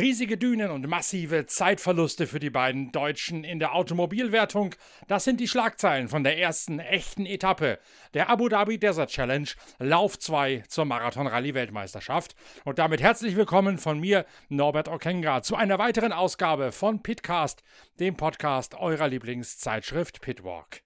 Riesige Dünen und massive Zeitverluste für die beiden Deutschen in der Automobilwertung, das sind die Schlagzeilen von der ersten echten Etappe der Abu Dhabi Desert Challenge, Lauf 2 zur Marathon-Rallye-Weltmeisterschaft. Und damit herzlich willkommen von mir, Norbert Okenga, zu einer weiteren Ausgabe von Pitcast, dem Podcast eurer Lieblingszeitschrift Pitwalk.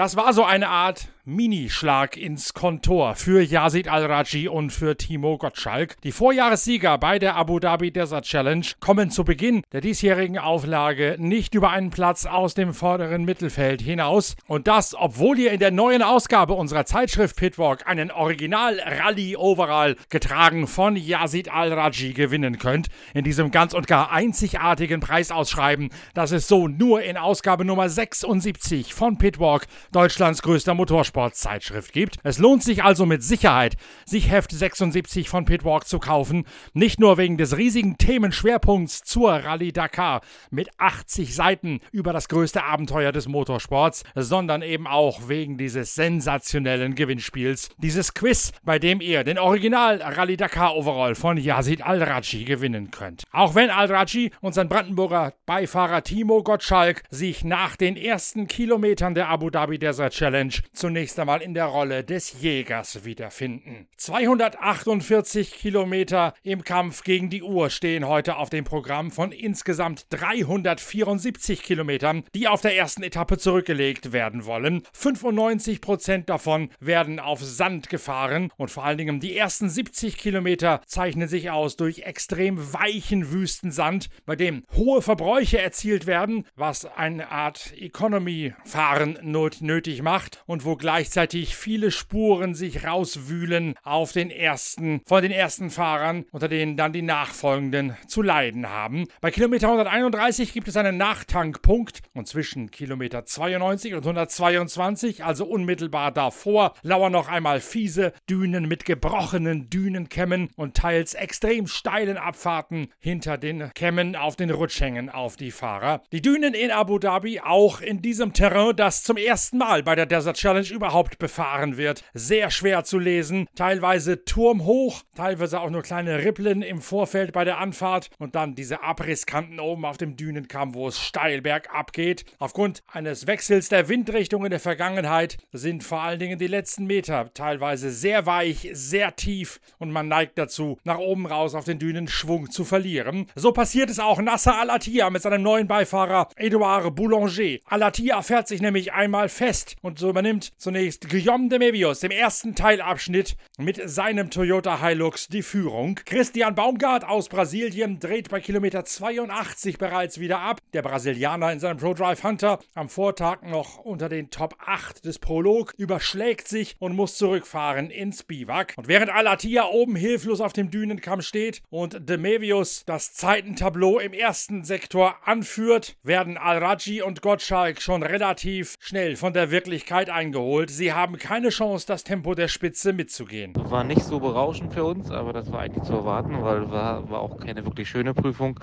Das war so eine Art Minischlag ins Kontor für Yazid Al-Raji und für Timo Gottschalk. Die Vorjahressieger bei der Abu Dhabi Desert Challenge kommen zu Beginn der diesjährigen Auflage nicht über einen Platz aus dem vorderen Mittelfeld hinaus. Und das, obwohl ihr in der neuen Ausgabe unserer Zeitschrift Pitwalk einen Original-Rallye-Overall getragen von Yazid Al-Raji gewinnen könnt. In diesem ganz und gar einzigartigen Preisausschreiben, das es so nur in Ausgabe Nummer 76 von Pitwalk, Deutschlands größter Motorsport Motorsportzeitschrift gibt. Es lohnt sich also mit Sicherheit, sich Heft 76 von Pitwalk zu kaufen. Nicht nur wegen des riesigen Themenschwerpunkts zur Rallye Dakar mit 80 Seiten über das größte Abenteuer des Motorsports, sondern eben auch wegen dieses sensationellen Gewinnspiels. Dieses Quiz, bei dem ihr den Original Rallye Dakar Overall von Yazid Al-Raji gewinnen könnt. Auch wenn Al-Raji und sein Brandenburger Beifahrer Timo Gottschalk sich nach den ersten Kilometern der Abu Dhabi Desert Challenge zunächst zunächst einmal in der Rolle des Jägers wiederfinden. 248 Kilometer im Kampf gegen die Uhr stehen heute auf dem Programm von insgesamt 374 Kilometern, die auf der ersten Etappe zurückgelegt werden wollen. 95 Prozent davon werden auf Sand gefahren und vor allen Dingen die ersten 70 Kilometer zeichnen sich aus durch extrem weichen Wüstensand, bei dem hohe Verbräuche erzielt werden, was eine Art Economy-Fahren nötig macht und wo gleich gleichzeitig viele Spuren sich rauswühlen auf den ersten, von den ersten Fahrern, unter denen dann die nachfolgenden zu leiden haben. Bei Kilometer 131 gibt es einen Nachtankpunkt und zwischen Kilometer 92 und 122, also unmittelbar davor, lauern noch einmal fiese Dünen mit gebrochenen Dünenkämmen und teils extrem steilen Abfahrten hinter den Kämmen auf den Rutschhängen auf die Fahrer. Die Dünen in Abu Dhabi auch in diesem Terrain, das zum ersten Mal bei der Desert Challenge überhaupt befahren wird. Sehr schwer zu lesen, teilweise turmhoch, teilweise auch nur kleine Rippeln im Vorfeld bei der Anfahrt und dann diese Abrisskanten oben auf dem Dünenkamm, wo es steil bergab geht. Aufgrund eines Wechsels der Windrichtung in der Vergangenheit sind vor allen Dingen die letzten Meter teilweise sehr weich, sehr tief und man neigt dazu, nach oben raus auf den Dünen Schwung zu verlieren. So passiert es auch Nasser Alatia mit seinem neuen Beifahrer Edouard Boulanger. Alatia fährt sich nämlich einmal fest und so übernimmt zunächst zunächst Guillaume de Mebius im ersten Teilabschnitt mit seinem Toyota Hilux die Führung. Christian Baumgart aus Brasilien dreht bei Kilometer 82 bereits wieder ab. Der Brasilianer in seinem ProDrive Hunter am Vortag noch unter den Top 8 des Prolog überschlägt sich und muss zurückfahren ins Biwak. Und während Alatia oben hilflos auf dem Dünenkamm steht und de Mevius das Zeitentableau im ersten Sektor anführt, werden Al-Raji und Gottschalk schon relativ schnell von der Wirklichkeit eingeholt sie haben keine Chance, das Tempo der Spitze mitzugehen. War nicht so berauschend für uns, aber das war eigentlich zu erwarten, weil war, war auch keine wirklich schöne Prüfung.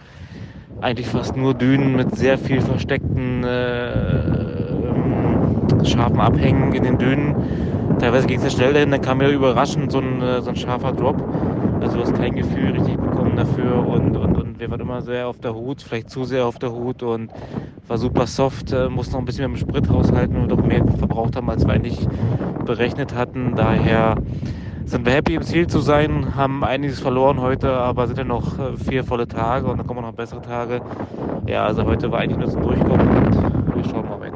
Eigentlich fast nur Dünen mit sehr viel versteckten äh, ähm, scharfen Abhängen in den Dünen. Teilweise ging es ja schnell dahin, dann kam ja überraschend so ein, äh, so ein scharfer Drop. Also du hast kein Gefühl richtig bekommen dafür und, und, und wir waren immer sehr auf der Hut, vielleicht zu sehr auf der Hut und war super soft, äh, musste noch ein bisschen mit dem Sprit haushalten und doch mehr verbraucht haben, als wir eigentlich berechnet hatten. Daher sind wir happy im Ziel zu sein, haben einiges verloren heute, aber sind ja noch äh, vier volle Tage und dann kommen noch bessere Tage. Ja, also heute war eigentlich nur zum Durchkommen und wir schauen mal weiter.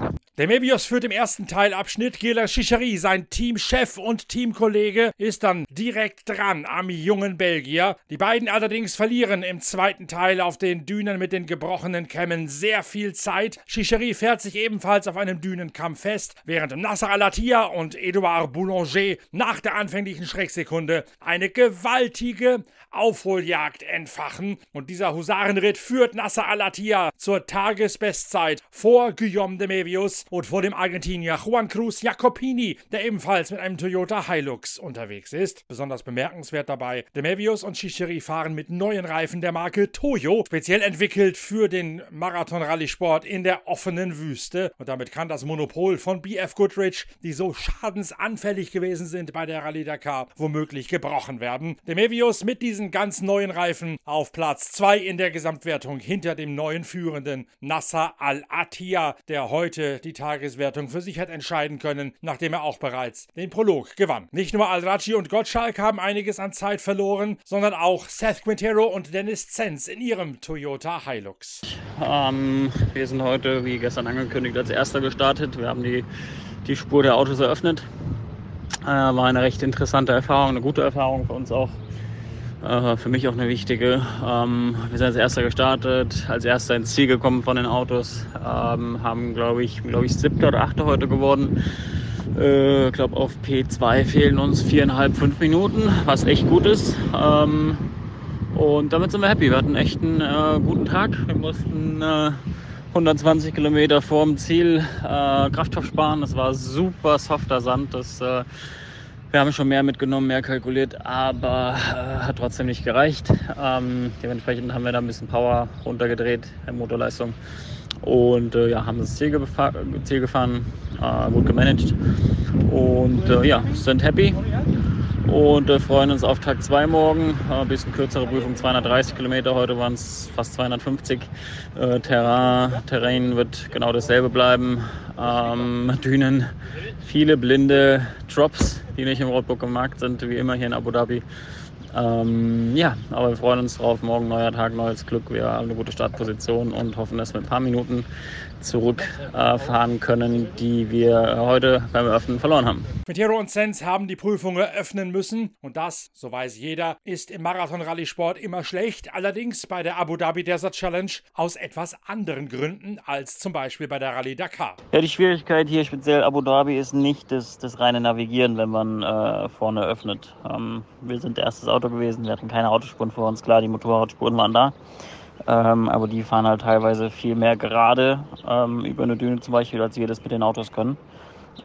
Der Mebius führt im ersten Teilabschnitt. Gela Chicheri, sein Teamchef und Teamkollege, ist dann direkt dran am jungen Belgier. Die beiden allerdings verlieren im zweiten Teil auf den Dünen mit den gebrochenen Kämmen sehr viel Zeit. Chicheri fährt sich ebenfalls auf einem Dünenkamm fest, während Nasser Alatia und Edouard Boulanger nach der anfänglichen Schrecksekunde eine gewaltige Aufholjagd entfachen. Und dieser Husarenritt führt Nasser Alatia zur Tagesbestzeit vor Guillaume de Mevius und vor dem Argentinier Juan Cruz Jacopini, der ebenfalls mit einem Toyota Hilux unterwegs ist. Besonders bemerkenswert dabei, De Mevius und Chicheri fahren mit neuen Reifen der Marke Toyo, speziell entwickelt für den Marathon-Rallye-Sport in der offenen Wüste. Und damit kann das Monopol von BF Goodrich, die so schadensanfällig gewesen sind bei der Rallye Dakar, womöglich gebrochen werden. De Mevius mit diesen ganz neuen Reifen auf Platz 2 in der Gesamtwertung hinter dem neuen Führenden Nasser Al-Attiyah, der heute die Tageswertung für sich hat entscheiden können, nachdem er auch bereits den Prolog gewann. Nicht nur Al-Raji und Gottschalk haben einiges an Zeit verloren, sondern auch Seth Quintero und Dennis Zenz in ihrem Toyota Hilux. Ähm, wir sind heute, wie gestern angekündigt, als Erster gestartet. Wir haben die, die Spur der Autos eröffnet. Äh, war eine recht interessante Erfahrung, eine gute Erfahrung für uns auch. Äh, für mich auch eine wichtige. Ähm, wir sind als Erster gestartet, als Erster ins Ziel gekommen von den Autos. Ähm, haben, glaube ich, glaube ich, siebter oder achter heute geworden. Ich äh, glaube, auf P2 fehlen uns viereinhalb, fünf Minuten, was echt gut ist. Ähm, und damit sind wir happy. Wir hatten echt einen äh, guten Tag. Wir mussten äh, 120 Kilometer vorm Ziel äh, Kraftstoff sparen. Das war super softer Sand. Das, äh, wir haben schon mehr mitgenommen, mehr kalkuliert, aber äh, hat trotzdem nicht gereicht. Ähm, dementsprechend haben wir da ein bisschen Power runtergedreht, Motorleistung. Und äh, ja, haben das Ziel, Ziel gefahren, äh, gut gemanagt. Und äh, ja, sind happy und äh, freuen uns auf Tag 2 morgen. Ein äh, bisschen kürzere Prüfung, 230 Kilometer. Heute waren es fast 250. Äh, Terrain, Terrain wird genau dasselbe bleiben. Ähm, Dünen, viele blinde Drops, die nicht im Roadbook im Markt sind, wie immer hier in Abu Dhabi. Ähm, ja, aber wir freuen uns drauf. Morgen neuer Tag, neues Glück. Wir haben eine gute Startposition und hoffen, dass wir ein paar Minuten zurückfahren äh, können, die wir heute beim Öffnen verloren haben. Quintero und Sens haben die Prüfung eröffnen müssen und das, so weiß jeder, ist im Marathon-Rallye-Sport immer schlecht. Allerdings bei der Abu Dhabi Desert Challenge aus etwas anderen Gründen als zum Beispiel bei der Rallye Dakar. Ja, die Schwierigkeit hier speziell Abu Dhabi ist nicht das, das reine Navigieren, wenn man äh, vorne öffnet. Ähm, wir sind erstes Auto gewesen, wir hatten keine Autospuren vor uns, klar, die Motorradspuren waren da. Ähm, aber die fahren halt teilweise viel mehr gerade ähm, über eine Düne zum Beispiel, als wir das mit den Autos können.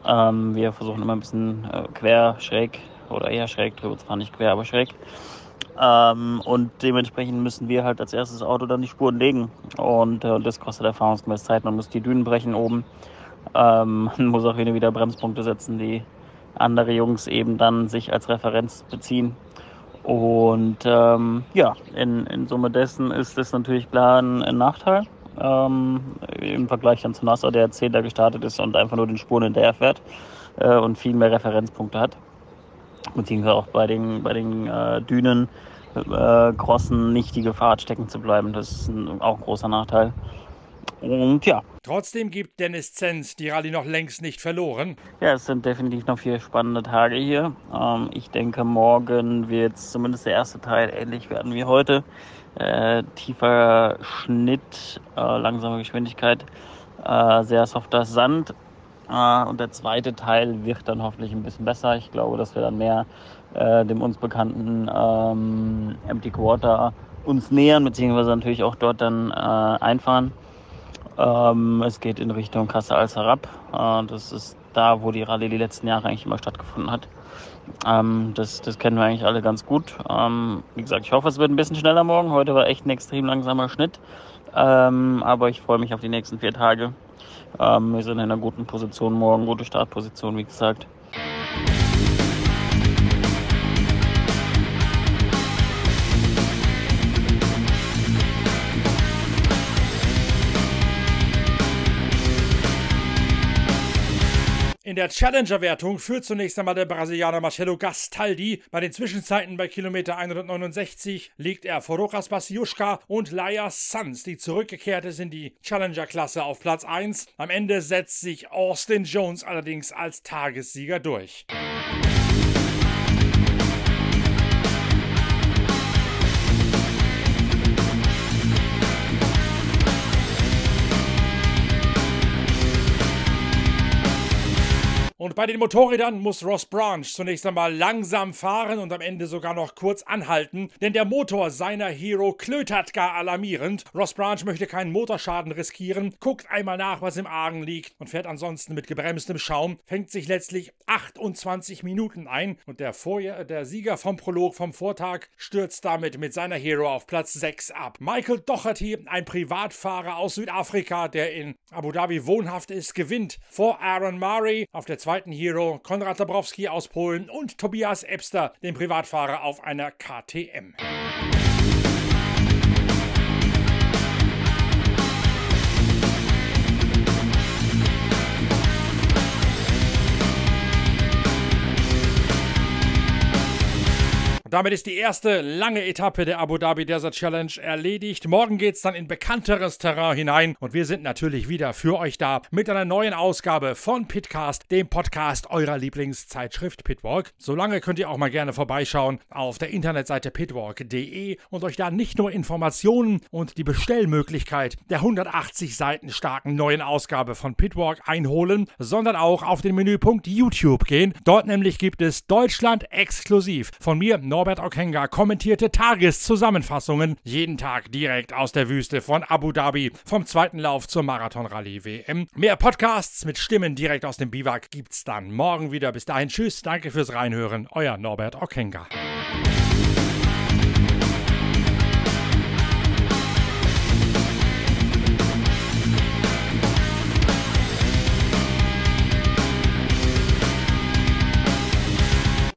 Ähm, wir versuchen immer ein bisschen äh, quer, schräg oder eher schräg drüber zu fahren, nicht quer, aber schräg. Ähm, und dementsprechend müssen wir halt als erstes Auto dann die Spuren legen. Und äh, das kostet erfahrungsgemäß Zeit. Man muss die Dünen brechen oben. Ähm, man muss auch wieder Bremspunkte setzen, die andere Jungs eben dann sich als Referenz beziehen. Und ähm, ja, in, in Summe dessen ist es natürlich klar ein, ein Nachteil. Ähm, Im Vergleich dann zu Nasser, der Zehnter gestartet ist und einfach nur den Spuren hinterher fährt äh, und viel mehr Referenzpunkte hat. Beziehungsweise auch bei den, bei den äh, Dünen, äh, Crossen nicht die Gefahr hat, stecken zu bleiben. Das ist ein, auch ein großer Nachteil. Und ja. Trotzdem gibt Dennis Zenz die Rallye noch längst nicht verloren. Ja, es sind definitiv noch vier spannende Tage hier. Ähm, ich denke, morgen wird zumindest der erste Teil ähnlich werden wie heute. Äh, tiefer Schnitt, äh, langsame Geschwindigkeit, äh, sehr softer Sand. Äh, und der zweite Teil wird dann hoffentlich ein bisschen besser. Ich glaube, dass wir dann mehr äh, dem uns bekannten ähm, Empty Quarter uns nähern, beziehungsweise natürlich auch dort dann äh, einfahren. Ähm, es geht in Richtung Kasse als herab. Äh, das ist da, wo die Rallye die letzten Jahre eigentlich immer stattgefunden hat. Ähm, das, das kennen wir eigentlich alle ganz gut. Ähm, wie gesagt, ich hoffe, es wird ein bisschen schneller morgen. Heute war echt ein extrem langsamer Schnitt. Ähm, aber ich freue mich auf die nächsten vier Tage. Ähm, wir sind in einer guten Position morgen, gute Startposition, wie gesagt. In der Challenger-Wertung führt zunächst einmal der Brasilianer Marcelo Gastaldi. Bei den Zwischenzeiten bei Kilometer 169 liegt er vor Rojas Basiuszka und Laia Sanz, die zurückgekehrt ist in die Challenger-Klasse auf Platz 1. Am Ende setzt sich Austin Jones allerdings als Tagessieger durch. Und bei den Motorrädern muss Ross Branch zunächst einmal langsam fahren und am Ende sogar noch kurz anhalten, denn der Motor seiner Hero klötert gar alarmierend. Ross Branch möchte keinen Motorschaden riskieren, guckt einmal nach, was im Argen liegt und fährt ansonsten mit gebremstem Schaum, fängt sich letztlich 28 Minuten ein und der, Vorjahr, der Sieger vom Prolog vom Vortag stürzt damit mit seiner Hero auf Platz 6 ab. Michael Doherty, ein Privatfahrer aus Südafrika, der in Abu Dhabi wohnhaft ist, gewinnt vor Aaron Murray auf der zweiten Hero, Konrad Dabrowski aus Polen und Tobias Ebster, dem Privatfahrer auf einer KTM. Damit ist die erste lange Etappe der Abu Dhabi Desert Challenge erledigt. Morgen geht es dann in bekannteres Terrain hinein und wir sind natürlich wieder für euch da mit einer neuen Ausgabe von Pitcast, dem Podcast eurer Lieblingszeitschrift Pitwalk. Solange könnt ihr auch mal gerne vorbeischauen auf der Internetseite pitwalk.de und euch da nicht nur Informationen und die Bestellmöglichkeit der 180 Seiten starken neuen Ausgabe von Pitwalk einholen, sondern auch auf den Menüpunkt YouTube gehen. Dort nämlich gibt es Deutschland exklusiv von mir, Norbert Okenga kommentierte Tageszusammenfassungen jeden Tag direkt aus der Wüste von Abu Dhabi vom zweiten Lauf zur Marathon-Rallye WM. Mehr Podcasts mit Stimmen direkt aus dem Biwak gibt's dann morgen wieder. Bis dahin, tschüss, danke fürs Reinhören, euer Norbert Okenga.